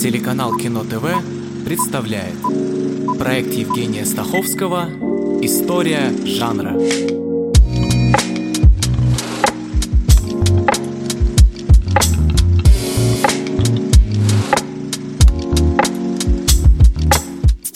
Телеканал Кино ТВ представляет проект Евгения Стаховского «История жанра».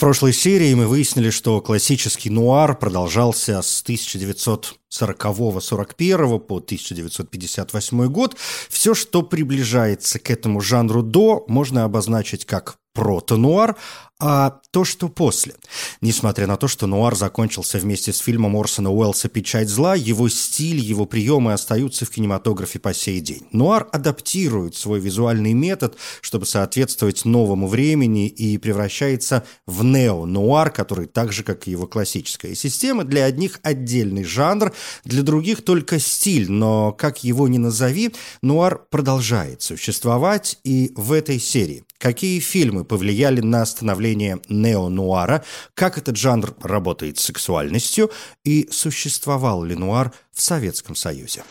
Прошлой серии мы выяснили, что классический нуар продолжался с 1940-41 по 1958 год. Все, что приближается к этому жанру до, можно обозначить как прото-нуар, а то, что после. Несмотря на то, что нуар закончился вместе с фильмом Орсона Уэллса «Печать зла», его стиль, его приемы остаются в кинематографе по сей день. Нуар адаптирует свой визуальный метод, чтобы соответствовать новому времени и превращается в нео-нуар, который так же, как и его классическая система, для одних отдельный жанр, для других только стиль, но как его ни назови, нуар продолжает существовать и в этой серии. Какие фильмы повлияли на становление становления нео-нуара, как этот жанр работает с сексуальностью и существовал ли нуар в Советском Союзе.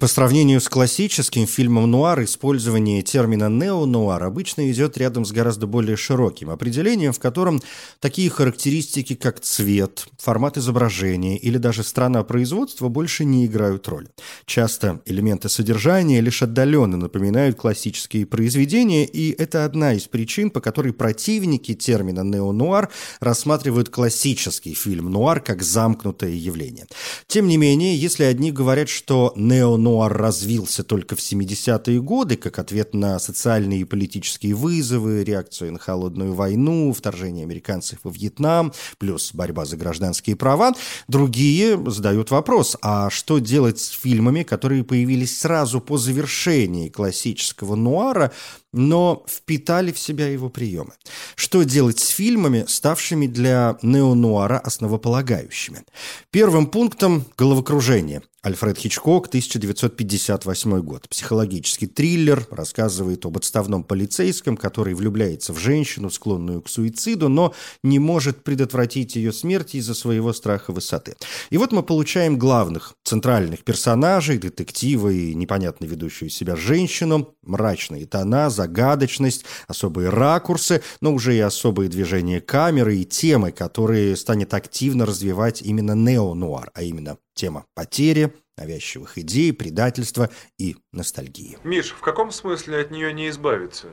По сравнению с классическим фильмом «Нуар» использование термина «нео-нуар» обычно идет рядом с гораздо более широким определением, в котором такие характеристики, как цвет, формат изображения или даже страна производства больше не играют роли. Часто элементы содержания лишь отдаленно напоминают классические произведения, и это одна из причин, по которой противники термина «нео-нуар» рассматривают классический фильм «Нуар» как замкнутое явление. Тем не менее, если одни говорят, что нео нуар развился только в 70-е годы, как ответ на социальные и политические вызовы, реакцию на холодную войну, вторжение американцев во Вьетнам, плюс борьба за гражданские права. Другие задают вопрос, а что делать с фильмами, которые появились сразу по завершении классического нуара, но впитали в себя его приемы. Что делать с фильмами, ставшими для неонуара основополагающими? Первым пунктом – головокружение. Альфред Хичкок, 1958 год. Психологический триллер рассказывает об отставном полицейском, который влюбляется в женщину, склонную к суициду, но не может предотвратить ее смерть из-за своего страха высоты. И вот мы получаем главных, центральных персонажей, детектива и непонятно ведущую себя женщину, мрачные тона, загадочность, особые ракурсы, но уже и особые движения камеры и темы, которые станет активно развивать именно нео-нуар, а именно Тема потери, навязчивых идей, предательства и ностальгии. Миш, в каком смысле от нее не избавиться?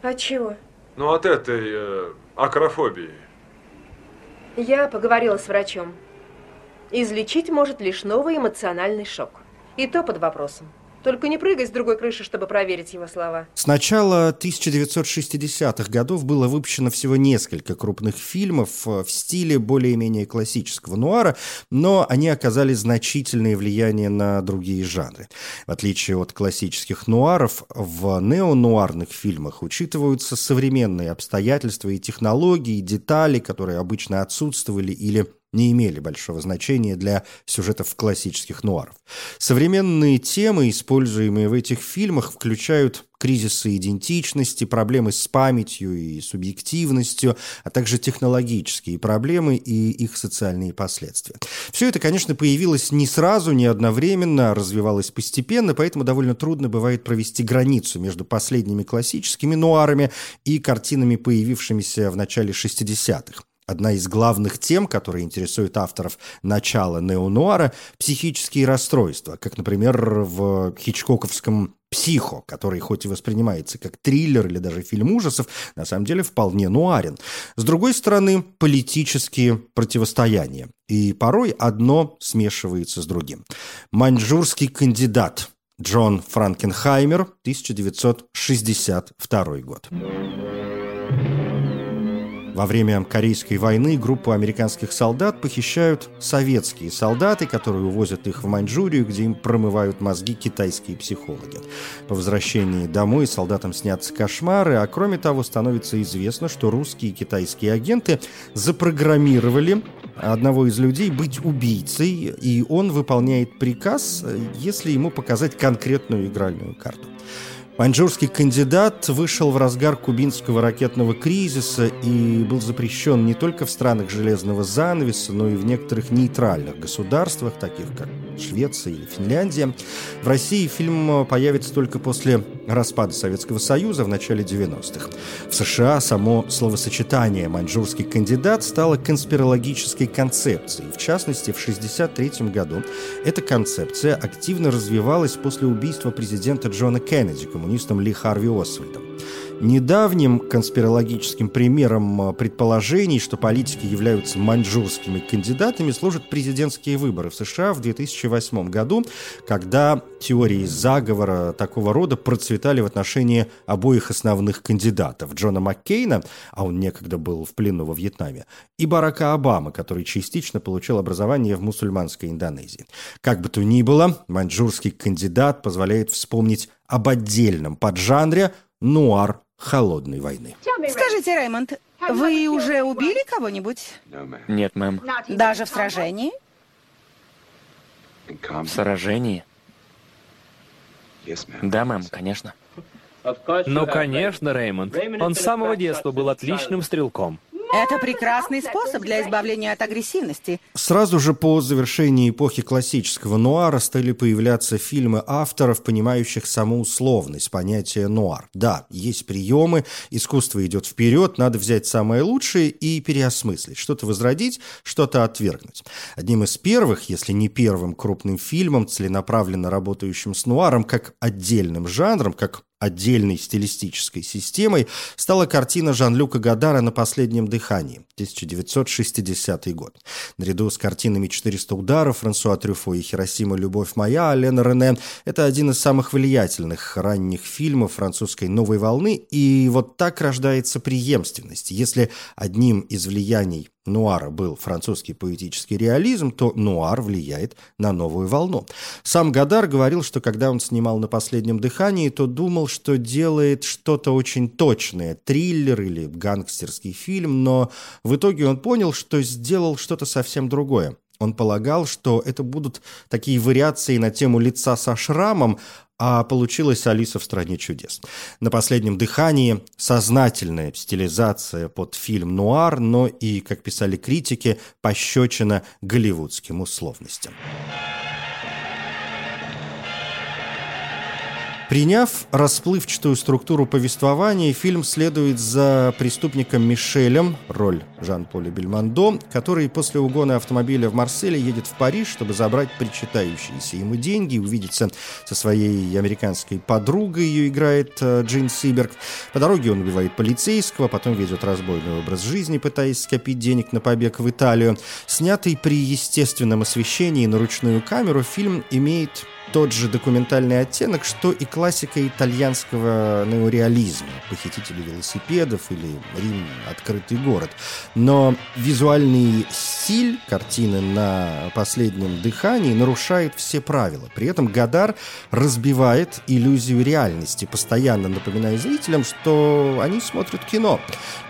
От чего? Ну, от этой э, акрофобии. Я поговорила с врачом. Излечить может лишь новый эмоциональный шок. И то под вопросом. Только не прыгай с другой крыши, чтобы проверить его слова. С начала 1960-х годов было выпущено всего несколько крупных фильмов в стиле более-менее классического нуара, но они оказали значительное влияние на другие жанры. В отличие от классических нуаров, в неонуарных фильмах учитываются современные обстоятельства и технологии, и детали, которые обычно отсутствовали или не имели большого значения для сюжетов классических нуаров. Современные темы, используемые в этих фильмах, включают кризисы идентичности, проблемы с памятью и субъективностью, а также технологические проблемы и их социальные последствия. Все это, конечно, появилось не сразу, не одновременно, а развивалось постепенно, поэтому довольно трудно бывает провести границу между последними классическими нуарами и картинами, появившимися в начале 60-х. Одна из главных тем, которые интересуют авторов начала неонуара – психические расстройства, как, например, в хичкоковском «Психо», который хоть и воспринимается как триллер или даже фильм ужасов, на самом деле вполне нуарен. С другой стороны, политические противостояния. И порой одно смешивается с другим. «Маньчжурский кандидат» Джон Франкенхаймер, 1962 год. Во время Корейской войны группу американских солдат похищают советские солдаты, которые увозят их в Маньчжурию, где им промывают мозги китайские психологи. По возвращении домой солдатам снятся кошмары, а кроме того становится известно, что русские и китайские агенты запрограммировали одного из людей быть убийцей, и он выполняет приказ, если ему показать конкретную игральную карту. Маньчжурский кандидат вышел в разгар кубинского ракетного кризиса и был запрещен не только в странах железного занавеса, но и в некоторых нейтральных государствах, таких как Швеция или Финляндия. В России фильм появится только после распада Советского Союза в начале 90-х. В США само словосочетание «маньчжурский кандидат» стало конспирологической концепцией. В частности, в 1963 году эта концепция активно развивалась после убийства президента Джона Кеннеди, коммунистом Ли Харви Освальдом. Недавним конспирологическим примером предположений, что политики являются маньчжурскими кандидатами, служат президентские выборы в США в 2008 году, когда теории заговора такого рода процветали в отношении обоих основных кандидатов – Джона Маккейна, а он некогда был в плену во Вьетнаме, и Барака Обамы, который частично получил образование в мусульманской Индонезии. Как бы то ни было, маньчжурский кандидат позволяет вспомнить об отдельном поджанре нуар холодной войны. Скажите, Реймонд, вы уже убили кого-нибудь? Нет, мэм. Даже в сражении? В сражении? Да, мэм, конечно. Ну, конечно, Реймонд. Он с самого детства был отличным стрелком. Это прекрасный способ для избавления от агрессивности. Сразу же по завершении эпохи классического нуара стали появляться фильмы авторов, понимающих саму условность понятия нуар. Да, есть приемы, искусство идет вперед, надо взять самое лучшее и переосмыслить, что-то возродить, что-то отвергнуть. Одним из первых, если не первым крупным фильмом, целенаправленно работающим с нуаром, как отдельным жанром, как отдельной стилистической системой стала картина Жан-Люка Гадара «На последнем дыхании» 1960 год. Наряду с картинами «400 ударов» Франсуа Трюфо и «Хиросима. Любовь моя» Лена Рене – это один из самых влиятельных ранних фильмов французской новой волны, и вот так рождается преемственность. Если одним из влияний нуара был французский поэтический реализм, то нуар влияет на новую волну. Сам Гадар говорил, что когда он снимал «На последнем дыхании», то думал, что делает что-то очень точное, триллер или гангстерский фильм, но в итоге он понял, что сделал что-то совсем другое. Он полагал, что это будут такие вариации на тему лица со шрамом, а получилась Алиса в «Стране чудес». На последнем дыхании сознательная стилизация под фильм «Нуар», но и, как писали критики, пощечина голливудским условностям. Приняв расплывчатую структуру повествования, фильм следует за преступником Мишелем, роль Жан-Поля Бельмондо, который после угона автомобиля в Марселе едет в Париж, чтобы забрать причитающиеся ему деньги и увидеться со своей американской подругой, ее играет э, Джин Сиберг. По дороге он убивает полицейского, потом ведет разбойный образ жизни, пытаясь скопить денег на побег в Италию. Снятый при естественном освещении на ручную камеру, фильм имеет тот же документальный оттенок, что и классика итальянского неореализма «Похитители велосипедов» или «Рим. Открытый город». Но визуальный стиль картины на последнем дыхании нарушает все правила. При этом Гадар разбивает иллюзию реальности, постоянно напоминая зрителям, что они смотрят кино.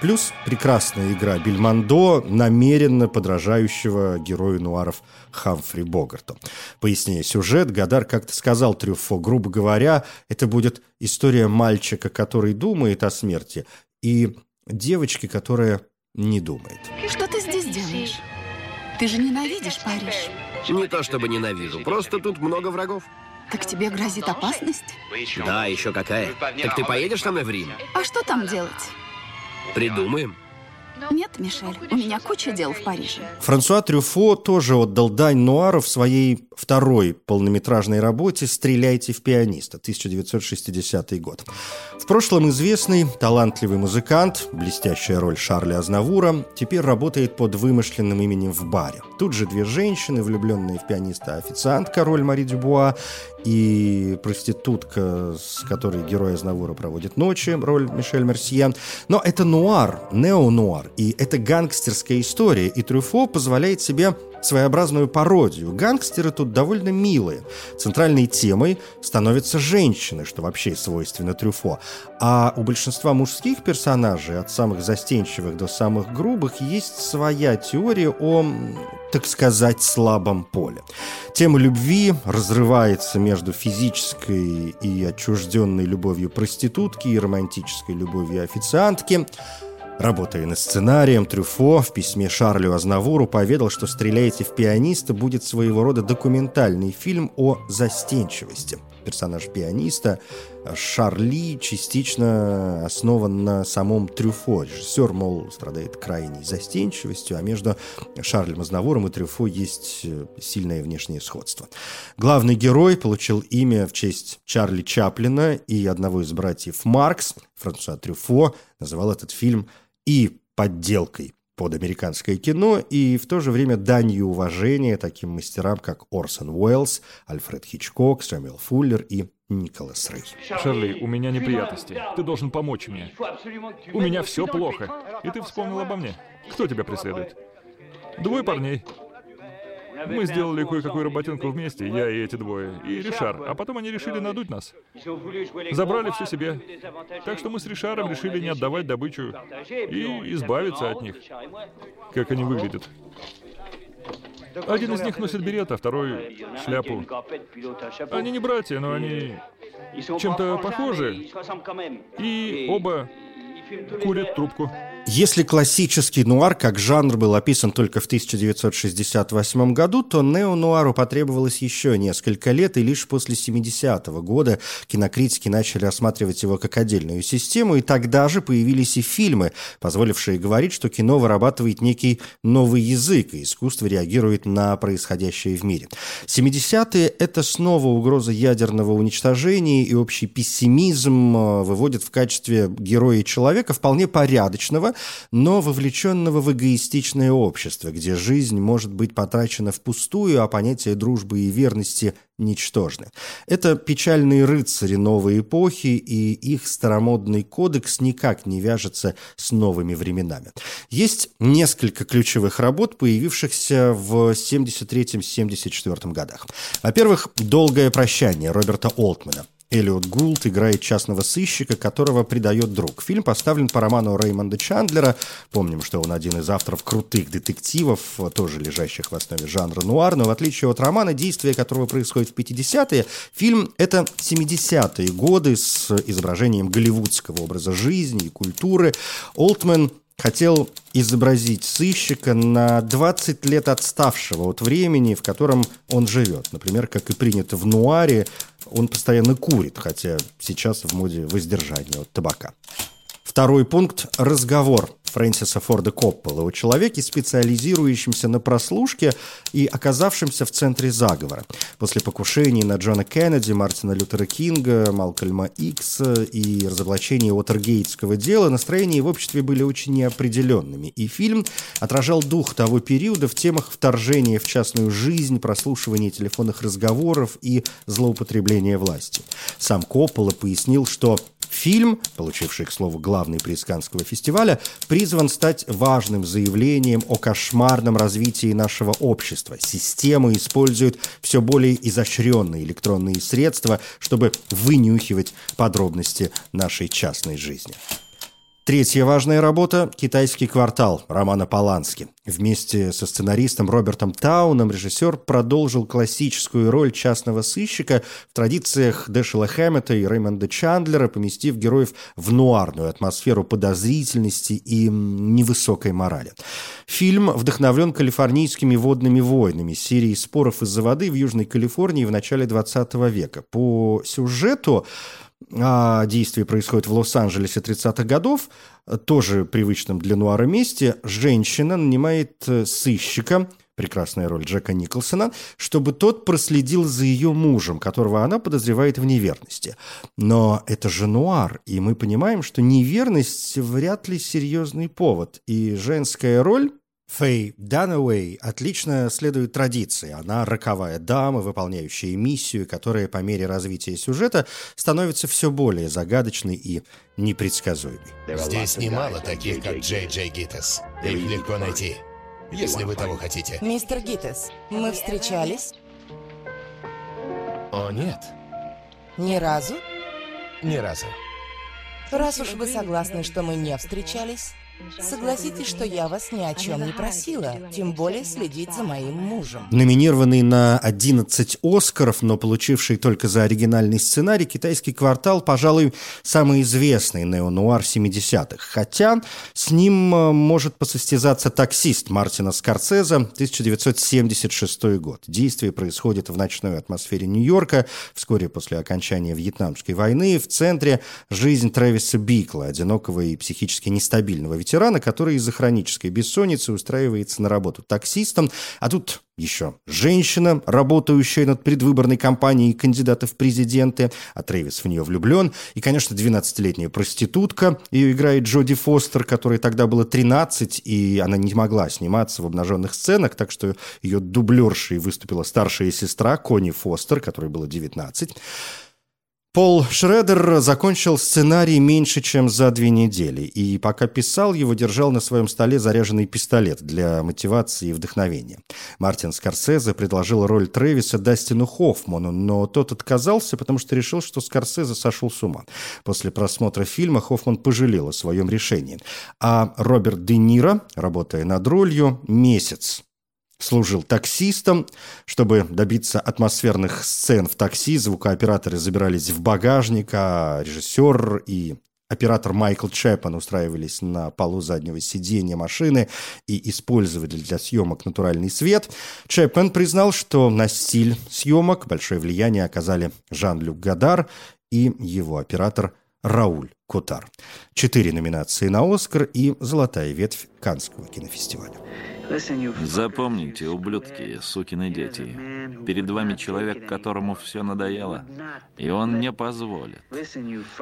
Плюс прекрасная игра Бельмондо, намеренно подражающего герою нуаров Хамфри Богарту. Поясняя сюжет, Гадар как-то сказал Трюфо, грубо говоря, это будет история мальчика, который думает о смерти, и девочки, которая не думает. Что ты здесь делаешь? Ты же ненавидишь Париж. Не то чтобы ненавижу, просто тут много врагов. Так тебе грозит опасность? Да, еще какая. Так ты поедешь со мной в Рим? А что там делать? Придумаем. Нет, Мишель, у меня куча дел в Париже. Франсуа Трюфо тоже отдал дань нуару в своей второй полнометражной работе «Стреляйте в пианиста» 1960 год. Прошлом известный, талантливый музыкант, блестящая роль Шарля Азнавура, теперь работает под вымышленным именем в баре. Тут же две женщины, влюбленные в пианиста официантка, роль Мари Дюбуа, и проститутка, с которой герой Азнавура проводит ночи, роль Мишель Мерсье. Но это нуар, нео-нуар, и это гангстерская история, и Трюфо позволяет себе своеобразную пародию. Гангстеры тут довольно милые. Центральной темой становятся женщины, что вообще свойственно Трюфо. А у большинства мужских персонажей, от самых застенчивых до самых грубых, есть своя теория о так сказать, слабом поле. Тема любви разрывается между физической и отчужденной любовью проститутки и романтической любовью официантки. Работая над сценарием, Трюфо в письме Шарлю Азнавуру поведал, что «Стреляйте в пианиста» будет своего рода документальный фильм о застенчивости. Персонаж пианиста Шарли частично основан на самом Трюфо. Режиссер, мол, страдает крайней застенчивостью, а между Шарлем Азнавуром и Трюфо есть э, сильное внешнее сходство. Главный герой получил имя в честь Чарли Чаплина и одного из братьев Маркс, Франсуа Трюфо, называл этот фильм и подделкой под американское кино и в то же время данью уважения таким мастерам, как Орсон Уэллс, Альфред Хичкок, Сэмюэл Фуллер и Николас Рей. Шарли, у меня неприятности. Ты должен помочь мне. У меня все плохо. И ты вспомнил обо мне. Кто тебя преследует? Двое парней. Мы сделали кое-какую работенку вместе, я и эти двое, и Ришар, а потом они решили надуть нас. Забрали все себе. Так что мы с Ришаром решили не отдавать добычу и избавиться от них. Как они выглядят. Один из них носит берет, а второй — шляпу. Они не братья, но они чем-то похожи. И оба курят трубку. Если классический нуар как жанр был описан только в 1968 году, то нео-нуару потребовалось еще несколько лет, и лишь после 70-го года кинокритики начали рассматривать его как отдельную систему, и тогда же появились и фильмы, позволившие говорить, что кино вырабатывает некий новый язык, и искусство реагирует на происходящее в мире. 70-е – это снова угроза ядерного уничтожения, и общий пессимизм э, выводит в качестве героя человека вполне порядочного, но вовлеченного в эгоистичное общество, где жизнь может быть потрачена впустую, а понятия дружбы и верности ничтожны. Это печальные рыцари новой эпохи, и их старомодный кодекс никак не вяжется с новыми временами. Есть несколько ключевых работ, появившихся в 73-74 годах. Во-первых, «Долгое прощание» Роберта Олтмана – Эллиот Гулт играет частного сыщика, которого предает друг. Фильм поставлен по роману Реймонда Чандлера. Помним, что он один из авторов крутых детективов, тоже лежащих в основе жанра нуар, но в отличие от романа, действие которого происходит в 50-е, фильм — это 70-е годы с изображением голливудского образа жизни и культуры. Олтман хотел изобразить сыщика на 20 лет отставшего от времени, в котором он живет. Например, как и принято в нуаре, он постоянно курит, хотя сейчас в моде воздержание от табака. Второй пункт – разговор Фрэнсиса Форда Коппола о человеке, специализирующемся на прослушке и оказавшемся в центре заговора. После покушений на Джона Кеннеди, Мартина Лютера Кинга, Малкольма Икса и разоблачения Уотергейтского дела настроения в обществе были очень неопределенными. И фильм отражал дух того периода в темах вторжения в частную жизнь, прослушивания телефонных разговоров и злоупотребления власти. Сам Коппола пояснил, что Фильм, получивший, к слову, главный приз Каннского фестиваля, призван стать важным заявлением о кошмарном развитии нашего общества. Система использует все более изощренные электронные средства, чтобы вынюхивать подробности нашей частной жизни. Третья важная работа – «Китайский квартал» Романа Полански. Вместе со сценаристом Робертом Тауном режиссер продолжил классическую роль частного сыщика в традициях Дэшела Хэммета и Рэймонда Чандлера, поместив героев в нуарную атмосферу подозрительности и невысокой морали. Фильм вдохновлен калифорнийскими водными войнами, серией споров из-за воды в Южной Калифорнии в начале 20 века. По сюжету действие происходит в Лос-Анджелесе 30-х годов, тоже привычном для нуара месте, женщина нанимает э, сыщика, прекрасная роль Джека Николсона, чтобы тот проследил за ее мужем, которого она подозревает в неверности. Но это же нуар, и мы понимаем, что неверность вряд ли серьезный повод, и женская роль Фэй Данауэй отлично следует традиции. Она роковая дама, выполняющая миссию, которая по мере развития сюжета становится все более загадочной и непредсказуемой. Здесь немало таких, как Джей Джей Гиттес. Их легко найти, если вы того хотите. Мистер Гиттес, мы встречались? О, нет. Ни разу? Ни разу. Раз уж вы согласны, что мы не встречались, Согласитесь, что я вас ни о чем не просила, тем более следить за моим мужем. Номинированный на 11 Оскаров, но получивший только за оригинальный сценарий, «Китайский квартал», пожалуй, самый известный неонуар 70-х. Хотя с ним э, может посостязаться «Таксист» Мартина Скорсезе, 1976 год. Действие происходит в ночной атмосфере Нью-Йорка, вскоре после окончания Вьетнамской войны. В центре жизнь Трэвиса Бикла, одинокого и психически нестабильного ветерана, который из-за хронической бессонницы устраивается на работу таксистом, а тут еще женщина, работающая над предвыборной кампанией кандидата в президенты, а Трэвис в нее влюблен, и, конечно, 12-летняя проститутка, ее играет Джоди Фостер, которой тогда было 13, и она не могла сниматься в обнаженных сценах, так что ее дублершей выступила старшая сестра Кони Фостер, которой было 19. Пол Шредер закончил сценарий меньше, чем за две недели, и пока писал его, держал на своем столе заряженный пистолет для мотивации и вдохновения. Мартин Скорсезе предложил роль Трэвиса Дастину Хоффману, но тот отказался, потому что решил, что Скорсезе сошел с ума. После просмотра фильма Хоффман пожалел о своем решении. А Роберт Де Ниро, работая над ролью, месяц служил таксистом. Чтобы добиться атмосферных сцен в такси, звукооператоры забирались в багажник, а режиссер и оператор Майкл Чепман устраивались на полу заднего сиденья машины и использовали для съемок натуральный свет. Чепман признал, что на стиль съемок большое влияние оказали Жан-Люк Гадар и его оператор Рауль Котар. Четыре номинации на «Оскар» и «Золотая ветвь» Канского кинофестиваля. Запомните, ублюдки, сукины дети, перед вами человек, которому все надоело, и он не позволит.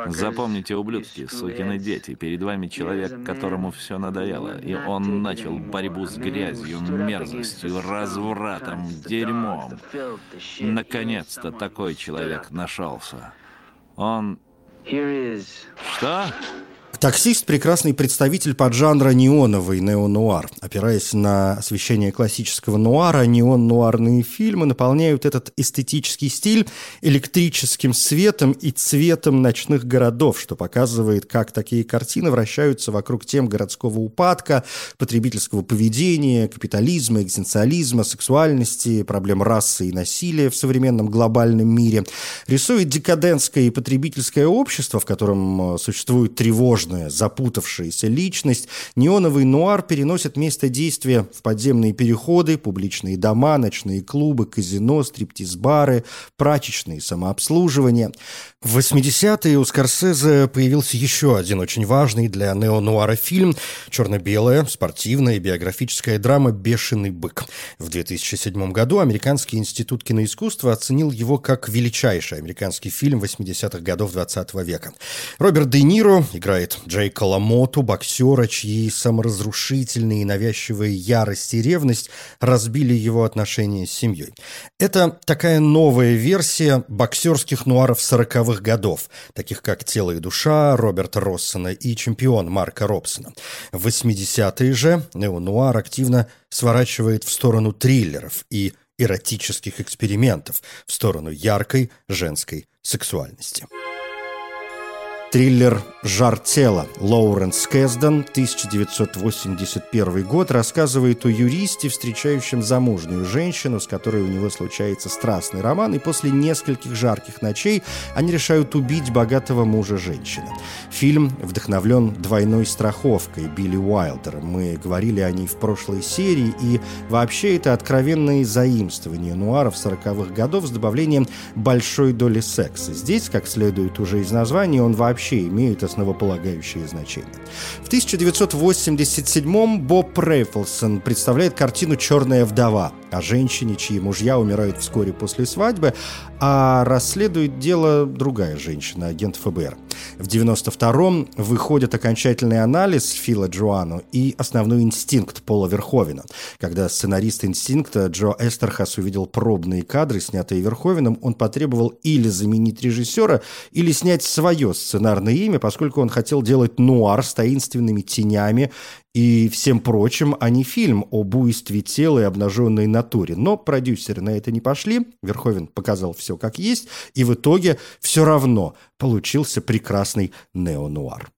Запомните, ублюдки, сукины дети, перед вами человек, которому все надоело, и он начал борьбу с грязью, мерзостью, развратом, дерьмом. Наконец-то такой человек нашелся. Он... Что? Таксист – прекрасный представитель поджанра неоновый неонуар. Опираясь на освещение классического нуара, неон-нуарные фильмы наполняют этот эстетический стиль электрическим светом и цветом ночных городов, что показывает, как такие картины вращаются вокруг тем городского упадка, потребительского поведения, капитализма, экзистенциализма, сексуальности, проблем расы и насилия в современном глобальном мире. Рисует декадентское и потребительское общество, в котором э, существует тревожность сложная, запутавшаяся личность, неоновый нуар переносит место действия в подземные переходы, публичные дома, ночные клубы, казино, стриптиз-бары, прачечные, самообслуживание. В 80-е у Скорсезе появился еще один очень важный для неонуара фильм черно-белая, спортивная биографическая драма «Бешеный бык». В 2007 году Американский институт киноискусства оценил его как величайший американский фильм 80-х годов 20 века. Роберт Де Ниро играет Джейка Ламоту, боксера, чьи саморазрушительные и навязчивые ярость и ревность разбили его отношения с семьей. Это такая новая версия боксерских нуаров 40-х годов, таких как «Тело и душа» Роберта Россона и «Чемпион» Марка Робсона. В 80-е же неонуар активно сворачивает в сторону триллеров и эротических экспериментов, в сторону яркой женской сексуальности. Триллер «Жар тела» Лоуренс Кэсден, 1981 год, рассказывает о юристе, встречающем замужнюю женщину, с которой у него случается страстный роман, и после нескольких жарких ночей они решают убить богатого мужа женщины. Фильм вдохновлен двойной страховкой Билли Уайлдера. Мы говорили о ней в прошлой серии, и вообще это откровенные заимствования нуаров 40-х годов с добавлением большой доли секса. Здесь, как следует уже из названия, он вообще вообще имеют основополагающее значение. В 1987-м Боб Рейфлсон представляет картину «Черная вдова» о женщине, чьи мужья умирают вскоре после свадьбы, а расследует дело другая женщина, агент ФБР. В 92-м выходит окончательный анализ Фила Джоану и основной инстинкт Пола Верховена. Когда сценарист инстинкта Джо Эстерхас увидел пробные кадры, снятые Верховеном, он потребовал или заменить режиссера, или снять свое сценарное имя, поскольку он хотел делать нуар с таинственными тенями и всем прочим, а не фильм об буйстве тела и обнаженной натуре. Но продюсеры на это не пошли, Верховен показал все как есть, и в итоге все равно получился прекрасный неонуар.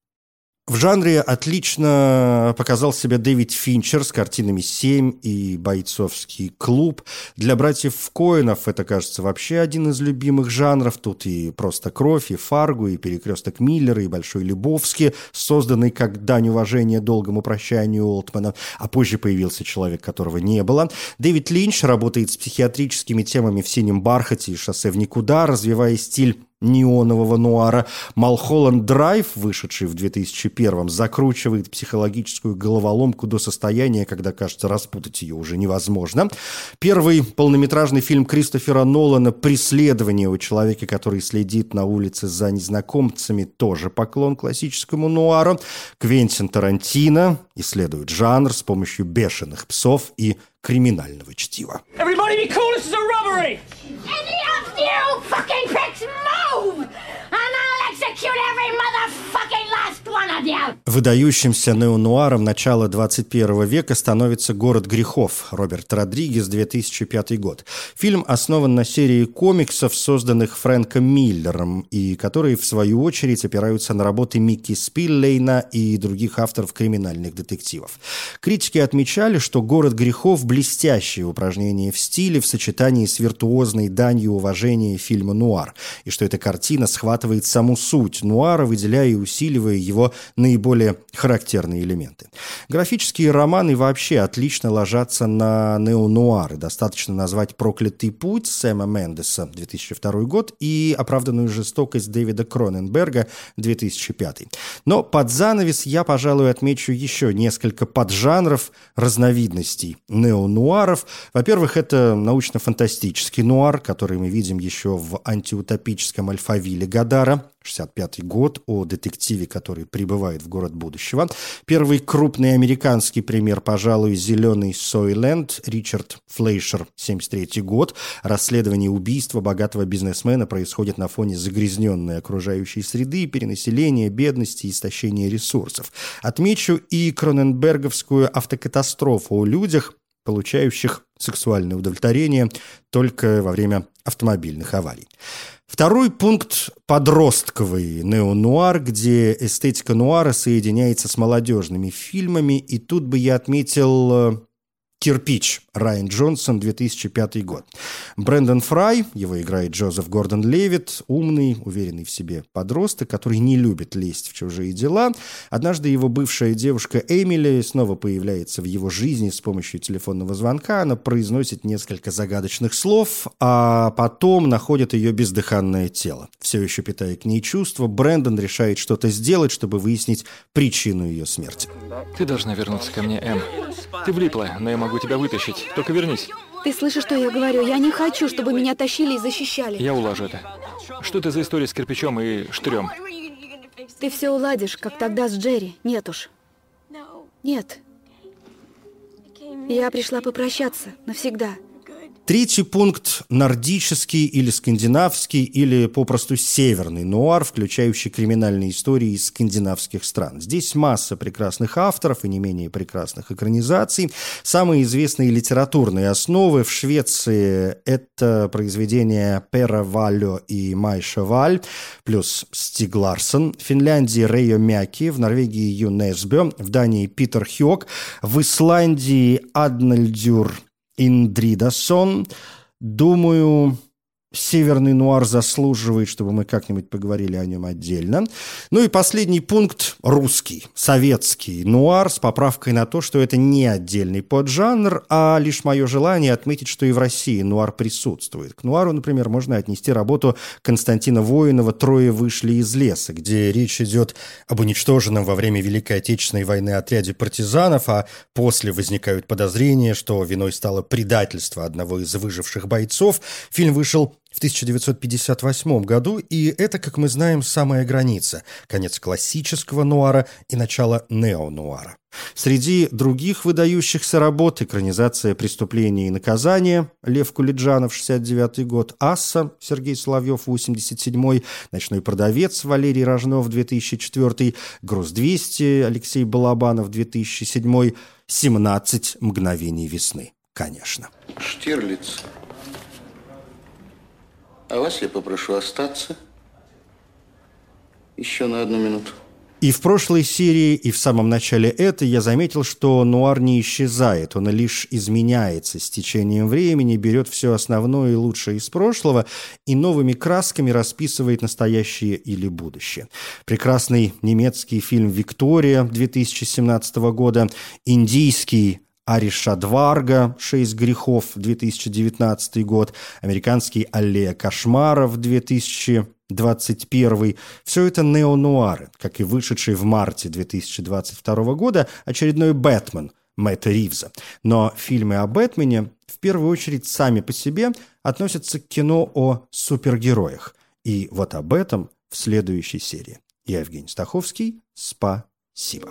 В жанре отлично показал себя Дэвид Финчер с картинами «Семь» и «Бойцовский клуб». Для братьев Коинов это, кажется, вообще один из любимых жанров. Тут и «Просто кровь», и «Фаргу», и «Перекресток Миллера», и «Большой Любовский», созданный как дань уважения долгому прощанию Олтмана, а позже появился человек, которого не было. Дэвид Линч работает с психиатрическими темами в «Синем бархате» и «Шоссе в никуда», развивая стиль неонового нуара. Малхолланд Драйв, вышедший в 2001-м, закручивает психологическую головоломку до состояния, когда, кажется, распутать ее уже невозможно. Первый полнометражный фильм Кристофера Нолана «Преследование у человека, который следит на улице за незнакомцами» тоже поклон классическому нуару. Квентин Тарантино исследует жанр с помощью бешеных псов и криминального чтива. Everybody be cool, this is a robbery! Any of you fucking pricks move! And I'll execute every motherfucking Выдающимся неонуаром начала 21 века становится «Город грехов» Роберт Родригес, 2005 год. Фильм основан на серии комиксов, созданных Фрэнком Миллером, и которые, в свою очередь, опираются на работы Микки Спиллейна и других авторов криминальных детективов. Критики отмечали, что «Город грехов» – блестящее упражнение в стиле в сочетании с виртуозной данью уважения фильма «Нуар», и что эта картина схватывает саму суть нуара, выделяя и усиливая его наиболее характерные элементы. Графические романы вообще отлично ложатся на неонуары. Достаточно назвать «Проклятый путь» Сэма Мендеса, 2002 год, и «Оправданную жестокость» Дэвида Кроненберга, 2005. Но под занавес я, пожалуй, отмечу еще несколько поджанров, разновидностей неонуаров. Во-первых, это научно-фантастический нуар, который мы видим еще в антиутопическом альфавиле Гадара, 65 год, о детективе, который прибывает в город будущего. Первый крупный американский пример, пожалуй, «Зеленый Сойленд», Ричард Флейшер, 73 год. Расследование убийства богатого бизнесмена происходит на фоне загрязненной окружающей среды, перенаселения, бедности истощения ресурсов. Отмечу и кроненберговскую автокатастрофу о людях, получающих сексуальное удовлетворение только во время автомобильных аварий. Второй пункт – подростковый неонуар, где эстетика нуара соединяется с молодежными фильмами. И тут бы я отметил э, «Кирпич» Райан Джонсон, 2005 год. Брэндон Фрай, его играет Джозеф Гордон Левит, умный, уверенный в себе подросток, который не любит лезть в чужие дела. Однажды его бывшая девушка Эмили снова появляется в его жизни с помощью телефонного звонка. Она произносит несколько загадочных слов, а потом находит ее бездыханное тело. Все еще питая к ней чувства, Брэндон решает что-то сделать, чтобы выяснить причину ее смерти. Ты должна вернуться ко мне, Эм. Ты влипла, но я могу тебя вытащить. Только вернись. Ты слышишь, что я говорю? Я не хочу, чтобы меня тащили и защищали. Я улажу это. Что это за история с кирпичом и штырем? Ты все уладишь, как тогда с Джерри. Нет уж. Нет. Я пришла попрощаться навсегда. Третий пункт – нордический или скандинавский, или попросту северный нуар, включающий криминальные истории из скандинавских стран. Здесь масса прекрасных авторов и не менее прекрасных экранизаций. Самые известные литературные основы в Швеции – это произведения Пера Валло и Майша Валь, плюс Стиг Ларсон. В Финляндии – Рейо Мяки, в Норвегии – Юнесбе, в Дании – Питер Хёк, в Исландии – Аднальдюр Индридасон. Думаю, Северный нуар заслуживает, чтобы мы как-нибудь поговорили о нем отдельно. Ну и последний пункт – русский, советский нуар с поправкой на то, что это не отдельный поджанр, а лишь мое желание отметить, что и в России нуар присутствует. К нуару, например, можно отнести работу Константина Воинова «Трое вышли из леса», где речь идет об уничтоженном во время Великой Отечественной войны отряде партизанов, а после возникают подозрения, что виной стало предательство одного из выживших бойцов. Фильм вышел в 1958 году, и это, как мы знаем, самая граница, конец классического нуара и начало неонуара. Среди других выдающихся работ экранизация «Преступление и наказание» Лев Кулиджанов, 69 год, «Асса» Сергей Соловьев, 87 «Ночной продавец» Валерий Рожнов, 2004 «Груз-200» Алексей Балабанов, 2007 «17 мгновений весны», конечно. Штирлиц, а вас я попрошу остаться еще на одну минуту. И в прошлой серии, и в самом начале этой я заметил, что нуар не исчезает, он лишь изменяется с течением времени, берет все основное и лучшее из прошлого и новыми красками расписывает настоящее или будущее. Прекрасный немецкий фильм «Виктория» 2017 года, индийский Ариша Дварга «Шесть грехов» 2019 год, американский «Аллея кошмаров» 2000 21 все это неонуары, как и вышедший в марте 2022 года очередной «Бэтмен» Мэтта Ривза. Но фильмы о Бэтмене в первую очередь сами по себе относятся к кино о супергероях. И вот об этом в следующей серии. Я Евгений Стаховский. Спасибо.